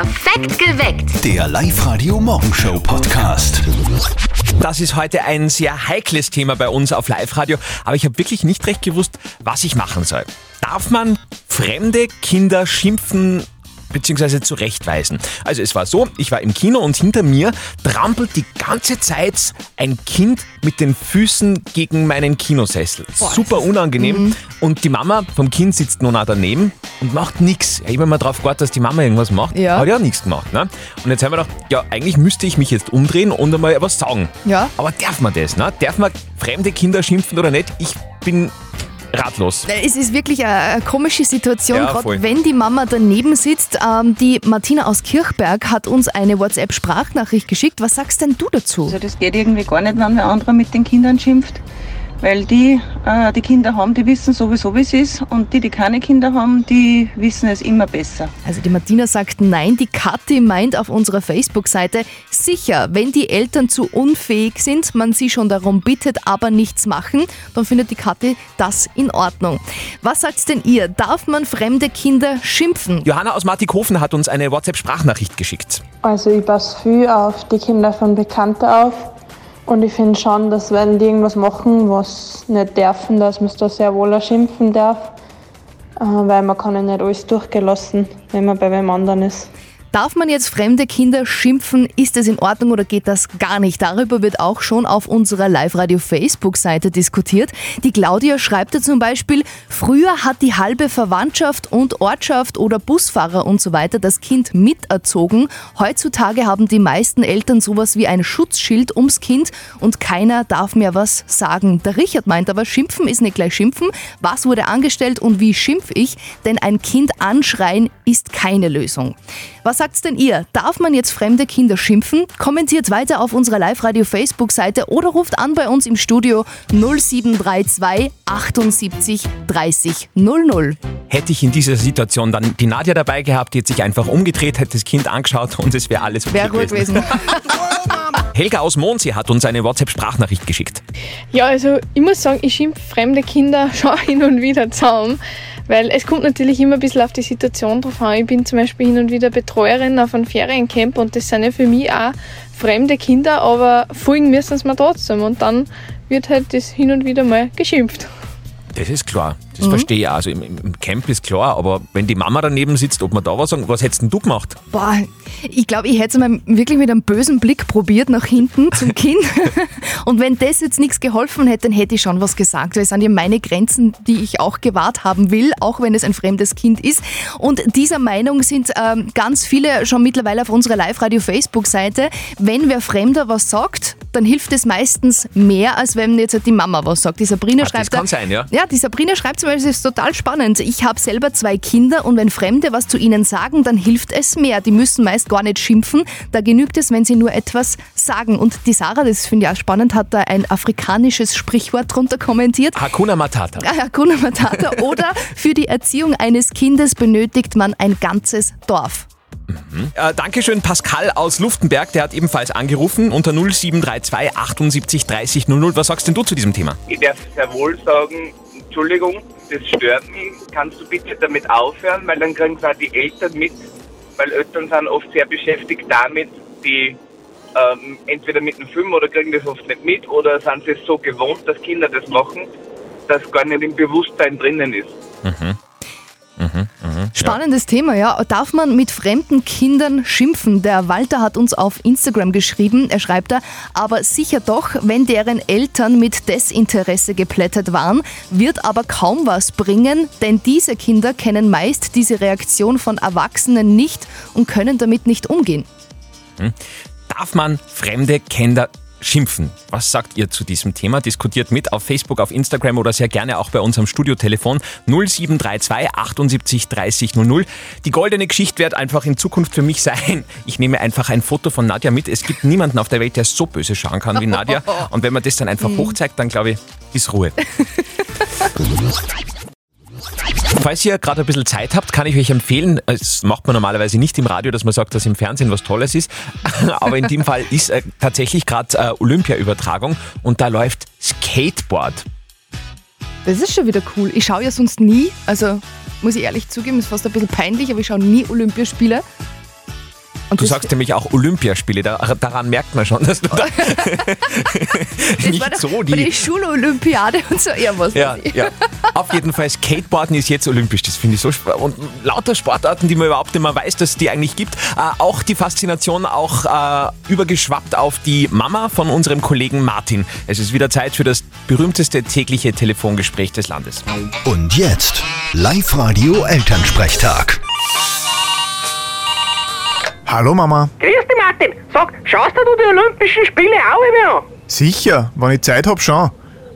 Perfekt geweckt. Der Live-Radio-Morgenshow-Podcast. Das ist heute ein sehr heikles Thema bei uns auf Live-Radio, aber ich habe wirklich nicht recht gewusst, was ich machen soll. Darf man fremde Kinder schimpfen bzw. zurechtweisen? Also es war so, ich war im Kino und hinter mir trampelt die ganze Zeit ein Kind mit den Füßen gegen meinen Kinosessel. Super unangenehm. Und die Mama vom Kind sitzt nur nah daneben und macht nichts. Ich habe immer darauf gewartet, dass die Mama irgendwas macht. Ja. Hat nichts gemacht. Ne? Und jetzt haben wir gedacht, ja, eigentlich müsste ich mich jetzt umdrehen und einmal was sagen. Ja. Aber darf man das? Ne? Darf man fremde Kinder schimpfen oder nicht? Ich bin ratlos. Es ist wirklich eine, eine komische Situation, Ja, gerade wenn die Mama daneben sitzt. Ähm, die Martina aus Kirchberg hat uns eine WhatsApp-Sprachnachricht geschickt. Was sagst denn du dazu? Also das geht irgendwie gar nicht, wenn wer anderer mit den Kindern schimpft. Weil die, äh, die Kinder haben, die wissen sowieso, wie es ist. Und die, die keine Kinder haben, die wissen es immer besser. Also die Martina sagt nein, die Kathi meint auf unserer Facebook-Seite, sicher, wenn die Eltern zu unfähig sind, man sie schon darum bittet, aber nichts machen, dann findet die Kathi das in Ordnung. Was sagt denn ihr? Darf man fremde Kinder schimpfen? Johanna aus Martikhofen hat uns eine WhatsApp-Sprachnachricht geschickt. Also ich passe viel auf die Kinder von Bekannten auf. Und ich finde schon, dass wenn die irgendwas machen, was nicht dürfen, dass man es da sehr wohl auch schimpfen darf. Äh, Weil man kann ja nicht alles durchgelassen, wenn man bei wem anderen ist. Darf man jetzt fremde Kinder schimpfen? Ist es in Ordnung oder geht das gar nicht? Darüber wird auch schon auf unserer Live-Radio-Facebook-Seite diskutiert. Die Claudia schreibt da zum Beispiel, früher hat die halbe Verwandtschaft und Ortschaft oder Busfahrer und so weiter das Kind miterzogen. Heutzutage haben die meisten Eltern sowas wie ein Schutzschild ums Kind und keiner darf mehr was sagen. Der Richard meint aber, schimpfen ist nicht gleich schimpfen. Was wurde angestellt und wie schimpf ich? Denn ein Kind anschreien ist keine Lösung. Was sagt's denn ihr? Darf man jetzt fremde Kinder schimpfen? Kommentiert weiter auf unserer Live-Radio-Facebook-Seite oder ruft an bei uns im Studio 0732 78 30 00. Hätte ich in dieser Situation dann die Nadja dabei gehabt, die hätte sich einfach umgedreht, hätte das Kind angeschaut und es wäre alles okay Wäre ruhig gewesen. Helga aus Monsi hat uns eine WhatsApp-Sprachnachricht geschickt. Ja, also ich muss sagen, ich schimpfe fremde Kinder schon hin und wieder zusammen, weil es kommt natürlich immer ein bisschen auf die Situation drauf an. Ich bin zum Beispiel hin und wieder Betreuerin auf einem Feriencamp und das sind ja für mich auch fremde Kinder, aber folgen müssen sie mir trotzdem und dann wird halt das hin und wieder mal geschimpft. Das ist klar, das verstehe ich auch. Also im, im Camp ist klar, aber wenn die Mama daneben sitzt, ob man da was sagen, was hättest denn du gemacht? Boah, ich glaube, ich hätte es mal wirklich mit einem bösen Blick probiert nach hinten zum Kind. Und wenn das jetzt nichts geholfen hätte, dann hätte ich schon was gesagt. Weil es sind ja meine Grenzen, die ich auch gewahrt haben will, auch wenn es ein fremdes Kind ist. Und dieser Meinung sind ähm, ganz viele schon mittlerweile auf unserer Live-Radio-Facebook-Seite. Wenn wer Fremder was sagt, dann hilft es meistens mehr, als wenn jetzt die Mama was sagt. Die Sabrina das schreibt kann da- sein, ja. ja, die Sabrina schreibt zum Beispiel, es ist total spannend. Ich habe selber zwei Kinder und wenn Fremde was zu ihnen sagen, dann hilft es mehr. Die müssen meist gar nicht schimpfen. Da genügt es, wenn sie nur etwas sagen. Und die Sarah, das finde ich auch spannend, hat da ein afrikanisches Sprichwort drunter kommentiert. Hakuna Matata. Ah, Hakuna Matata. Oder für die Erziehung eines Kindes benötigt man ein ganzes Dorf. Äh, Dankeschön, Pascal aus Luftenberg, der hat ebenfalls angerufen unter 0732 78 30 00. Was sagst denn du zu diesem Thema? Ich darf sehr wohl sagen, Entschuldigung, das stört mich. Kannst du bitte damit aufhören? Weil dann kriegen zwar die Eltern mit, weil Eltern sind oft sehr beschäftigt damit, die ähm, entweder mit dem Film oder kriegen das oft nicht mit oder sind sie es so gewohnt, dass Kinder das machen, dass gar nicht im Bewusstsein drinnen ist. Spannendes Thema, ja. Darf man mit fremden Kindern schimpfen? Der Walter hat uns auf Instagram geschrieben, er schreibt da, aber sicher doch, wenn deren Eltern mit Desinteresse geplättet waren, wird aber kaum was bringen, denn diese Kinder kennen meist diese Reaktion von Erwachsenen nicht und können damit nicht umgehen. Darf man fremde Kinder schimpfen? Was sagt ihr zu diesem Thema? Diskutiert mit auf Facebook, auf Instagram oder sehr gerne auch bei unserem Studiotelefon 0732 78 30 00. Die goldene Geschichte wird einfach in Zukunft für mich sein. Ich nehme einfach ein Foto von Nadja mit. Es gibt niemanden auf der Welt, der so böse schauen kann wie Nadja. Und wenn man das dann einfach hochzeigt, dann glaube ich, ist Ruhe. Falls ihr gerade ein bisschen Zeit habt, kann ich euch empfehlen, das macht man normalerweise nicht im Radio, dass man sagt, dass im Fernsehen was Tolles ist, aber in dem Fall ist äh, tatsächlich gerade äh, Olympia-Übertragung und da läuft Skateboard. Das ist schon wieder cool. Ich schaue ja sonst nie, also muss ich ehrlich zugeben, ist fast ein bisschen peinlich, aber ich schaue nie Olympiaspiele. Und Du sagst nämlich auch Olympiaspiele, da, daran merkt man schon, dass du da nicht war so die die... Schulolympiade und so irgendwas. Ja, ja. Auf jeden Fall, Skateboarden ist jetzt olympisch, das finde ich so sp- Und lauter Sportarten, die man überhaupt nicht mehr weiß, dass es die eigentlich gibt. Äh, auch die Faszination auch äh, übergeschwappt auf die Mama von unserem Kollegen Martin. Es ist wieder Zeit für das berühmteste tägliche Telefongespräch des Landes. Und jetzt Live-Radio Elternsprechtag. Hallo Mama. Grüß dich, Martin. Sag, schaust du die Olympischen Spiele auch immer an? Sicher, wenn ich Zeit hab schon.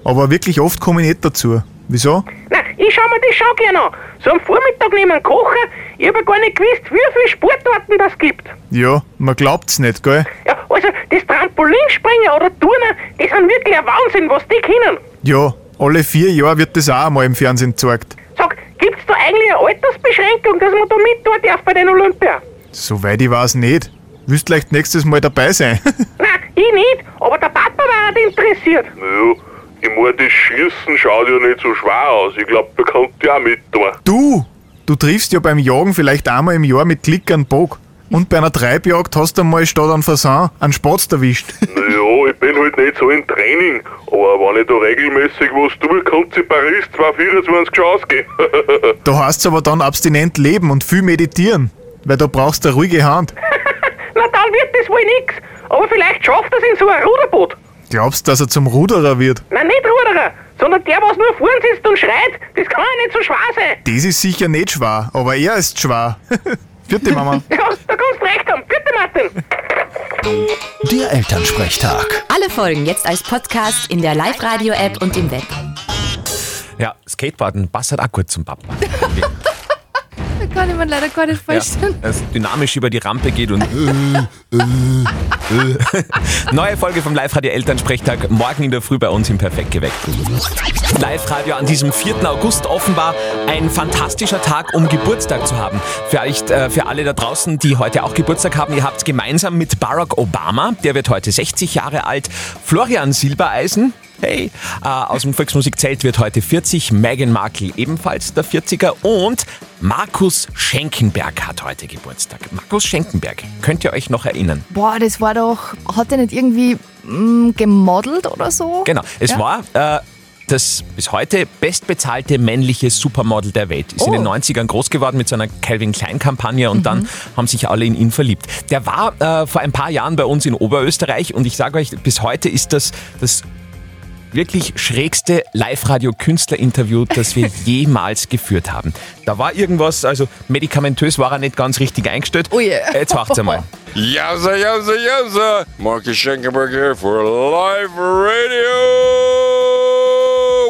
Aber wirklich oft komme ich nicht dazu. Wieso? Nein, ich schau mir das schon gerne an. So am Vormittag neben Kochen, ich hab ja gar nicht gewusst, wie viele Sportarten das gibt. Ja, man glaubt's nicht, gell? Ja, also das Trampolinspringen oder Turnen, das sind wirklich ein Wahnsinn, was die können. Ja, alle vier Jahre wird das auch einmal im Fernsehen gezeigt. Sag, gibt's da eigentlich eine Altersbeschränkung, dass man da mit tun darf bei den Olympia? Soweit ich weiß nicht. Willst vielleicht nächstes Mal dabei sein? Nein, ich nicht, aber der Papa war halt interessiert. Ja, ich meine, das Schießen schaut ja nicht so schwer aus. Ich glaube, da kannst du ja auch mit tun. du! Du triffst ja beim Jagen vielleicht einmal im Jahr mit Klick einen Bog. Und bei einer Treibjagd hast du einmal statt an Fasan einen Spatz erwischt. Naja, ich bin halt nicht so im Training. Aber wenn ich da regelmäßig was tue, kann in Paris 224 schon ausgehen. Da heißt's aber dann abstinent leben und viel meditieren. Weil da brauchst du eine ruhige Hand. Na, dann wird das wohl nix. Aber vielleicht schafft er es in so ein Ruderboot. Glaubst, dass er zum Ruderer wird? Nein, nicht Ruderer, sondern der, was nur vorn sitzt und schreit. Das kann ja nicht so schwer sein. Das ist sicher nicht schwer, aber er ist schwer. Vierte Mama. Ja, da kannst du recht haben. Bitte, Martin. Der Elternsprechtag. Alle Folgen jetzt als Podcast in der Live-Radio-App und im Web. Ja, Skateboarden passt halt auch gut zum Papa. Kann ich mir leider gar nicht Ja, vorstellen. das dynamisch über die Rampe geht und. Äh, Neue Folge vom Live-Radio Elternsprechtag morgen in der Früh bei uns im Perfekt geweckt. Live-Radio an diesem 4. August offenbar ein fantastischer Tag, um Geburtstag zu haben. Vielleicht äh, für alle da draußen, die heute auch Geburtstag haben, ihr habt gemeinsam mit Barack Obama, der wird heute 60 Jahre alt, Florian Silbereisen, Hey, äh, aus dem Volksmusikzelt wird heute 40, Meghan Markle ebenfalls der 40er und Markus Schenkenberg hat heute Geburtstag. Markus Schenkenberg, könnt ihr euch noch erinnern? Boah, das war doch, hat er nicht irgendwie mm, gemodelt oder so? Genau, es Ja. war äh, das bis heute bestbezahlte männliche Supermodel der Welt. Ist in Oh. den 90ern groß geworden mit so einer Calvin Klein-Kampagne und dann haben sich alle in ihn verliebt. Der war äh, vor ein paar Jahren bei uns in Oberösterreich und ich sage euch, bis heute ist das das wirklich schrägste Live-Radio-Künstler-Interview, das wir jemals geführt haben. Da war irgendwas, also medikamentös war er nicht ganz richtig eingestellt. Oh je. Jetzt macht's einmal. Yowza, yowza, yowza! Marcus Schenkenberg here for Live Radio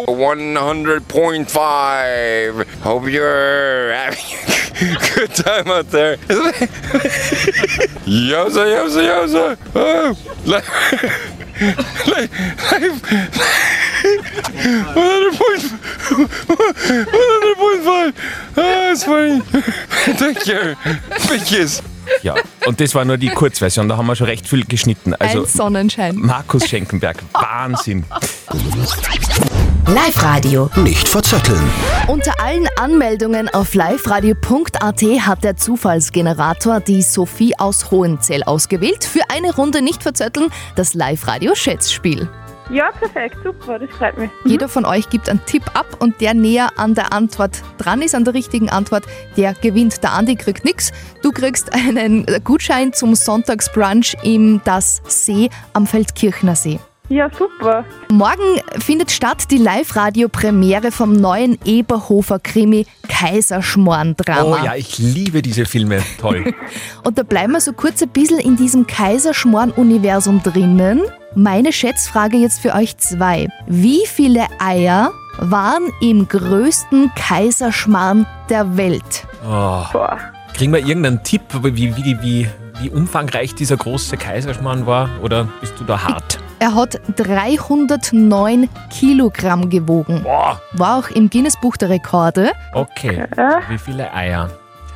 100.5. Hope you're having a good time out there. yowza, yowza! Oh, li- li- live, 100.5. Ah, that's funny. Thank you. Big kiss. Ja, und das war nur die Kurzversion, da haben wir schon recht viel geschnitten. Also Ein Sonnenschein. Markus Schenkenberg, Wahnsinn. Live-Radio. Nicht verzetteln. Unter allen Anmeldungen auf liveradio.at hat der Zufallsgenerator die Sophie aus Hohenzell ausgewählt. Für eine Runde nicht verzötteln, das Live-Radio-Schätzspiel. Ja, perfekt, super, das freut mich. Jeder von euch gibt einen Tipp ab und der näher an der Antwort dran ist, an der richtigen Antwort, der gewinnt. Der Andi kriegt nichts. Du kriegst einen Gutschein zum Sonntagsbrunch im Das See am Feldkirchner See. Ja, super. Morgen findet statt die Live-Radio-Premiere vom neuen Eberhofer-Krimi Kaiserschmarrn-Drama. Oh ja, ich liebe diese Filme. Toll. Und da bleiben wir so kurz ein bisschen in diesem Kaiserschmarrn-Universum drinnen. Meine Schätzfrage jetzt für euch zwei. Wie viele Eier waren im größten Kaiserschmarrn der Welt? Oh. Boah. Kriegen wir irgendeinen Tipp, wie, wie, wie, wie, wie umfangreich dieser große Kaiserschmarrn war? Oder bist du da hart? Er hat 309 Kilogramm gewogen. Boah. War auch im Guinness-Buch der Rekorde. Okay. Wie viele Eier?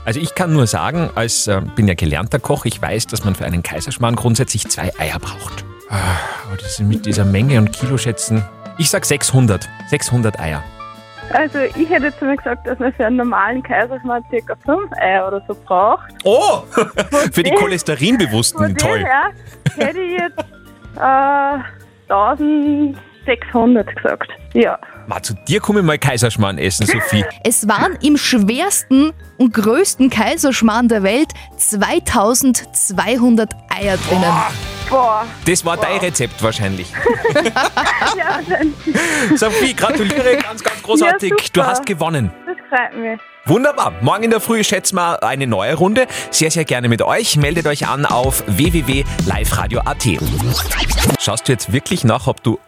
Also ich kann nur sagen, als äh, bin ja gelernter Koch, ich weiß, dass man für einen Kaiserschmarrn grundsätzlich zwei Eier braucht. Ah, Aber das sind mit dieser Menge und Kiloschätzen. Ich sag 600. 600 Eier. Also ich hätte jetzt mal gesagt, dass man für einen normalen Kaiserschmarrn ca. 5 Eier oder so braucht. Oh, für die Cholesterinbewussten, Von toll. dem her hätte ich jetzt äh, 1600 gesagt. Ja. Ma, zu dir komme ich mal Kaiserschmarrn essen, Sophie. Es waren im schwersten und größten Kaiserschmarrn der Welt 2200 Eier drinnen. Boah. Das war dein Rezept wahrscheinlich. ja, Sophie, gratuliere, ganz, ganz großartig. Ja, du hast gewonnen. das freut mich. Wunderbar. Morgen in der Früh schätzen wir eine neue Runde. Sehr, sehr gerne mit euch. Meldet euch an auf www.liveradio.at. Schaust du jetzt wirklich nach, ob du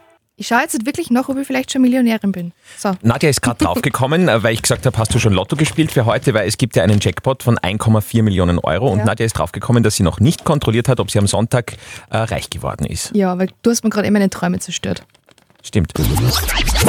Ich schaue jetzt wirklich noch, ob ich vielleicht schon Millionärin bin. So. Nadja ist gerade draufgekommen, äh, weil ich gesagt habe, hast du schon Lotto gespielt für heute, weil es gibt ja einen Jackpot von 1,4 Millionen Euro und Ja. Nadja ist draufgekommen, dass sie noch nicht kontrolliert hat, ob sie am Sonntag äh, reich geworden ist. Ja, weil du hast mir gerade eben meine Träume zerstört. Stimmt.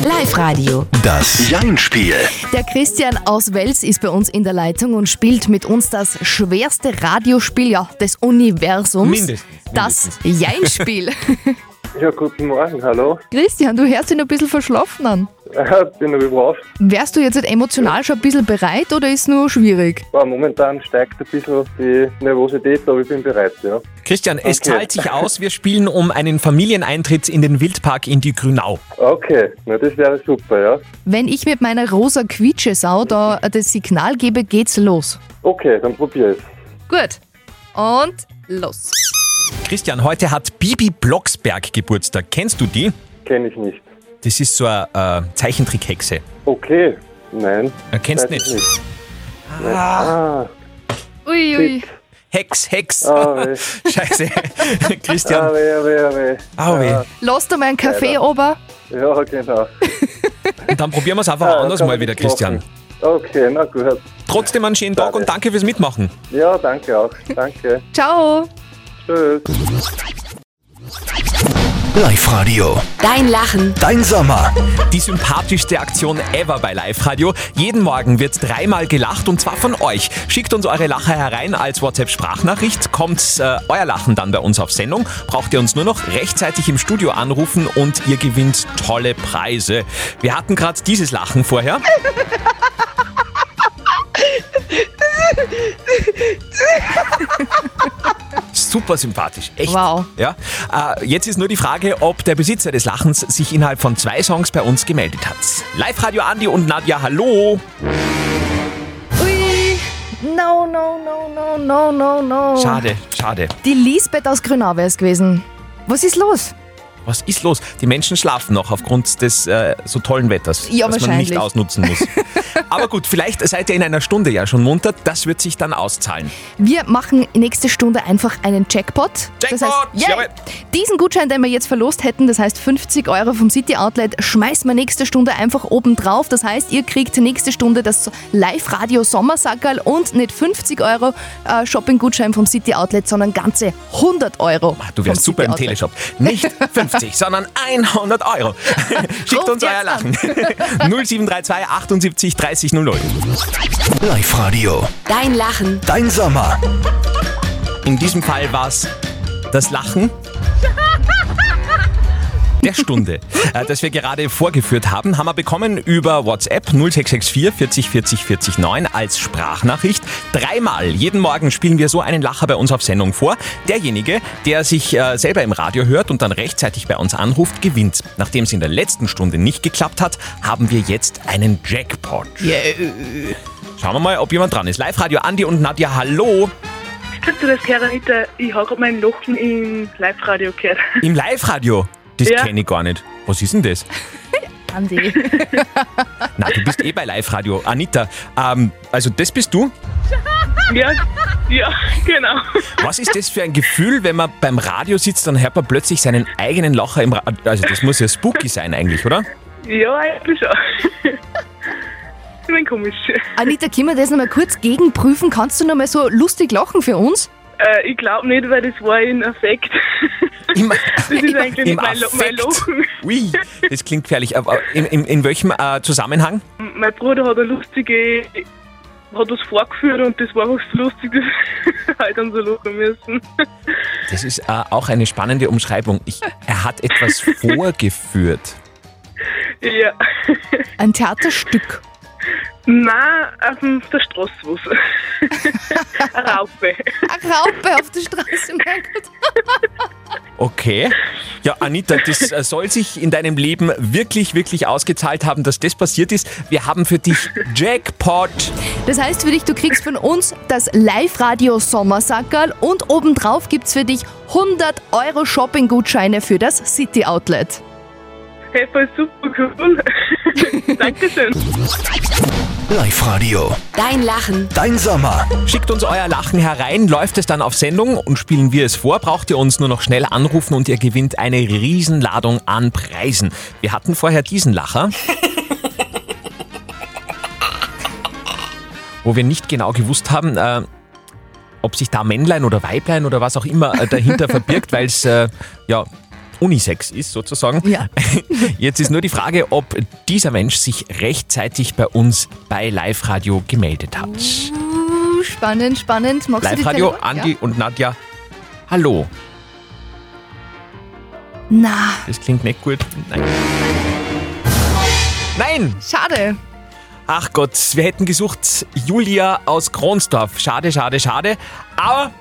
Live-Radio. Das Jein-Spiel. Der Christian aus Wels ist bei uns in der Leitung und spielt mit uns das schwerste Radiospiel ja, des Universums. Mindestens, Das Jein-Spiel. Ja, guten Morgen, hallo. Christian, du hörst dich noch ein bisschen verschlafen an. Bin noch überrascht. Wärst du jetzt emotional schon ein bisschen bereit oder ist es nur schwierig? Ja, momentan steigt ein bisschen die Nervosität, aber ich bin bereit, ja. Christian, es Okay. zahlt sich aus. Wir spielen um einen Familieneintritt in den Wildpark in die Grünau. Okay, na das wäre super, ja. Wenn ich mit meiner rosa Quietschesau da das Signal gebe, geht's los. Okay, dann probier es. Gut. Und los. Christian, heute hat Bibi Blocksberg Geburtstag. Kennst du die? Kenn ich nicht. Das ist so eine äh, Zeichentrickhexe. Okay, nein. Äh, kennst weiß ich nicht? Ah, Ui, ui. Hex, Hex. Ah, weh. Scheiße. ah, Christian. weh, ah, weh, ah, weh. Au weh. Ah, Lass da mal einen Kaffee Leider. ober. Ja, genau. Und dann probieren wir es einfach Ah, anders kann mal man wieder, nichts Christian. machen. Okay, na gut. Trotzdem einen schönen Tag und danke fürs Mitmachen. Ja, danke auch. Danke. Ciao. Tschüss. Live-Radio. Dein Lachen. Dein Sommer. Die sympathischste Aktion ever bei Live Radio. Jeden Morgen wird dreimal gelacht und zwar von euch. Schickt uns eure Lacher herein als WhatsApp-Sprachnachricht. Kommt äh, euer Lachen dann bei uns auf Sendung. Braucht ihr uns nur noch rechtzeitig im Studio anrufen und ihr gewinnt tolle Preise. Wir hatten gerade dieses Lachen vorher. Super sympathisch, echt. Wow. Ja, äh, jetzt ist nur die Frage, ob der Besitzer des Lachens sich innerhalb von zwei Songs bei uns gemeldet hat. Live-Radio Andi und Nadja, hallo. Ui. No, no, no, no, no, no, no. Schade, schade. Die Lisbeth aus Grünau wäre es gewesen. Was ist los? Was ist los? Die Menschen schlafen noch aufgrund des äh, so tollen Wetters, Ja, das man nicht ausnutzen muss. Aber gut, vielleicht seid ihr in einer Stunde ja schon munter. Das wird sich dann auszahlen. Wir machen nächste Stunde einfach einen Jackpot. das heißt, Jackpot, jawohl. diesen Gutschein, den wir jetzt verlost hätten, das heißt 50 Euro vom City Outlet, schmeißen wir nächste Stunde einfach oben drauf. Das heißt, ihr kriegt nächste Stunde das Live-Radio Sommersackerl und nicht 50 Euro äh, Shopping-Gutschein vom City Outlet, sondern ganze 100 Euro. Ah, Du wärst vom super im. Teleshop. Nicht 50, sondern 100 Euro. Schickt uns euer Lachen. 0732 78 30 00. Live-Radio. Dein Lachen. Dein Sommer. In diesem Fall war es das Lachen der Stunde, äh, das wir gerade vorgeführt haben, haben wir bekommen über WhatsApp 0664 40 40 40 9 als Sprachnachricht. Dreimal jeden Morgen spielen wir so einen Lacher bei uns auf Sendung vor. Derjenige, der sich äh, selber im Radio hört und dann rechtzeitig bei uns anruft, gewinnt. Nachdem es in der letzten Stunde nicht geklappt hat, haben wir jetzt einen Jackpot. Schauen wir mal, ob jemand dran ist. Live-Radio Andi und Nadja, hallo. Kannst du das Anita? Ich habe gerade mein Lachen im Live-Radio gehört. Im Live-Radio? Das Ja. kenne ich gar nicht. Was ist denn das? Andi. Na, du bist eh bei Live-Radio. Anita, ähm, also das bist du? Ja, ja, genau. Was ist das für ein Gefühl, wenn man beim Radio sitzt, dann hört man plötzlich seinen eigenen Lacher im Radio? Also das muss ja spooky sein eigentlich, oder? Ja, eigentlich schon. Ich bin komisch. Anita, können wir das noch mal kurz gegenprüfen? Kannst du noch mal so lustig lachen für uns? Äh, ich glaube nicht, weil das war ein Effekt. Im, das ist eigentlich im mein, Lo- mein Affekt. Lachen. Ui, das klingt gefährlich. Aber in, in, in welchem äh, Zusammenhang? Mein Bruder hat eine lustige, hat was vorgeführt und das war auch so lustig, dass wir halt dann so lachen müssen. Das ist äh, auch eine spannende Umschreibung. Ich, er hat etwas vorgeführt. Ja. Ein Theaterstück. Nein, auf der Straße was. Eine Raupe. Eine Raupe auf der Straße, mein Gott. Okay. Ja, Anita, das äh, soll sich in deinem Leben wirklich, wirklich ausgezahlt haben, dass das passiert ist. Wir haben für dich Jackpot. Das heißt für dich, du kriegst von uns das Live-Radio Sommersackerl und obendrauf gibt's für dich 100 Euro Shopping-Gutscheine für das City Outlet. Hey, voll super cool. Dankeschön. Live-Radio. Dein Lachen. Dein Sommer. Schickt uns euer Lachen herein, läuft es dann auf Sendung und spielen wir es vor, braucht ihr uns nur noch schnell anrufen und ihr gewinnt eine Riesenladung an Preisen. Wir hatten vorher diesen Lacher. wo wir nicht genau gewusst haben, äh, ob sich da Männlein oder Weiblein oder was auch immer äh, dahinter verbirgt, weil es äh, ja Unisex ist sozusagen. Ja. Jetzt ist nur die Frage, ob dieser Mensch sich rechtzeitig bei uns bei Live Radio gemeldet hat. Uh, spannend, spannend. Magst Live Radio, Andi und Nadja. Hallo. Ja? Na, Das klingt nicht gut. Nein. Nein! schade. Ach Gott, wir hätten gesucht Julia aus Kronsdorf. Schade, schade, schade. Aber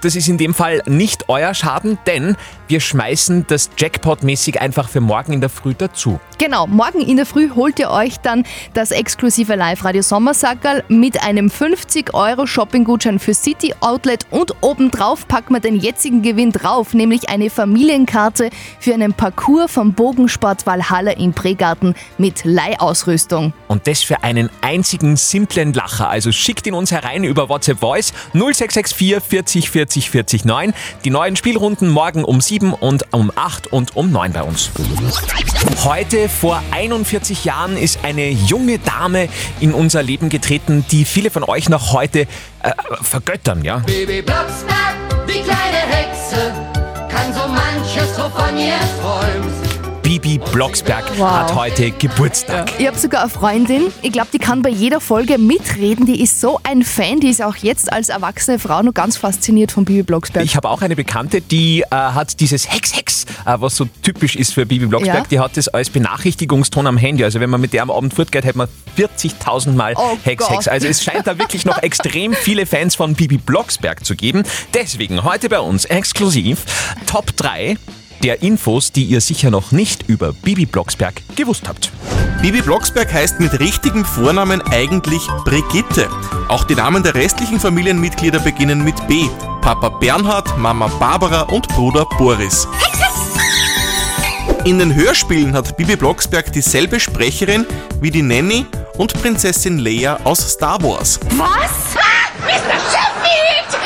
das ist in dem Fall nicht euer Schaden, denn wir schmeißen das Jackpot-mäßig einfach für morgen in der Früh dazu. Genau, morgen in der Früh holt ihr euch dann das exklusive Live-Radio Sommersackerl mit einem 50 Euro Shopping-Gutschein für City Outlet und obendrauf packen wir den jetzigen Gewinn drauf, nämlich eine Familienkarte für einen Parcours vom Bogensport Valhalla im Pregarten mit Leihausrüstung. Und das für einen einzigen simplen Lacher. Also schickt ihn uns herein über WhatsApp Voice 0664 40 40 40 9. Die neuen Spielrunden morgen um 7 und um 8 und um 9 bei uns. Heute vor 41 Jahren ist eine junge Dame in unser Leben getreten, die viele von euch noch heute äh, vergöttern, ja? Baby Blocksberg, die kleine Hexe, kann so manches, wovon ihr träumt. Bibi Blocksberg Wow. hat heute Geburtstag. Ich habe sogar eine Freundin, ich glaube, die kann bei jeder Folge mitreden. Die ist so ein Fan, die ist auch jetzt als erwachsene Frau noch ganz fasziniert von Bibi Blocksberg. Ich habe auch eine Bekannte, die äh, hat dieses Hex Hex, äh, was so typisch ist für Bibi Blocksberg, Ja. die hat das als Benachrichtigungston am Handy. Also wenn man mit der am Abend fortgeht, hat man 40.000 Mal Oh Hex Gott. Hex. Also es scheint da wirklich noch extrem viele Fans von Bibi Blocksberg zu geben. Deswegen heute bei uns exklusiv Top 3 der Infos, die ihr sicher noch nicht über Bibi Blocksberg gewusst habt. Bibi Blocksberg heißt mit richtigem Vornamen eigentlich Brigitte. Auch die Namen der restlichen Familienmitglieder beginnen mit B. Papa Bernhard, Mama Barbara und Bruder Boris. In den Hörspielen hat Bibi Blocksberg dieselbe Sprecherin wie die Nanny und Prinzessin Leia aus Star Wars. Was? Mr. Sheffield!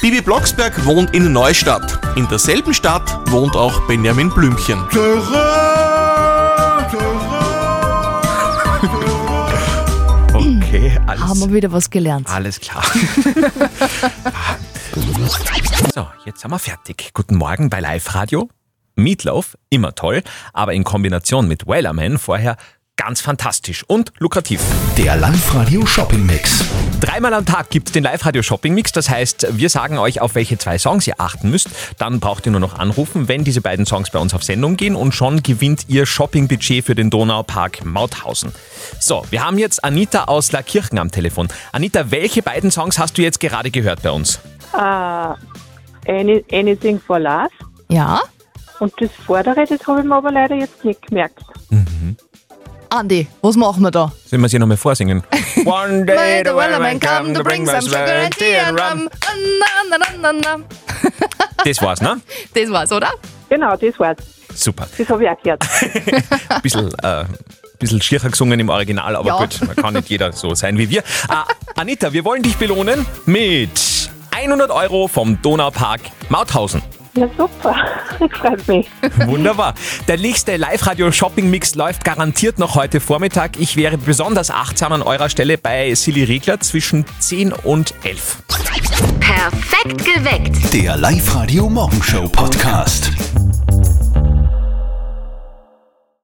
Bibi Blocksberg wohnt in Neustadt. In derselben Stadt wohnt auch Benjamin Blümchen. Okay, alles, Haben wir wieder was gelernt. alles klar. so, jetzt sind wir fertig. Guten Morgen bei Live Radio. Meatloaf, immer toll, aber in Kombination mit Wellerman vorher ganz fantastisch und lukrativ. Der Live-Radio Shopping Mix. Dreimal am Tag gibt's den Live-Radio Shopping Mix. Das heißt, wir sagen euch, auf welche zwei Songs ihr achten müsst. Dann braucht ihr nur noch anrufen, wenn diese beiden Songs bei uns auf Sendung gehen und schon gewinnt ihr Shoppingbudget für den Donaupark Mauthausen. So, wir haben jetzt Anita aus Laakirchen am Telefon. Anita, welche beiden Songs hast du jetzt gerade gehört bei uns? Uh, any, anything for Love. Ja? Und das vordere, das habe ich mir aber leider jetzt nicht gemerkt. Andi, was machen wir da? Sollen wir sie nochmal vorsingen? One day the Wellerman Wellerman come to bring some sugar and tea and rum. Na, na, na, na, na. Das war's, ne? Das war's, oder? Genau, das war's. Super. Das habe ich auch gehört. Ein bisschen, äh, bisschen schiercher gesungen im Original, aber Ja. gut, man kann nicht jeder so sein wie wir. Äh, Anita, wir wollen dich belohnen mit 100 Euro vom Donaupark Mauthausen. Ja, super. Freut mich. Wunderbar. Der nächste Live-Radio-Shopping-Mix läuft garantiert noch heute Vormittag. Ich wäre besonders achtsam an eurer Stelle bei Silly Regler zwischen 10 und 11. Perfekt geweckt. Der Live-Radio Morgenshow Podcast.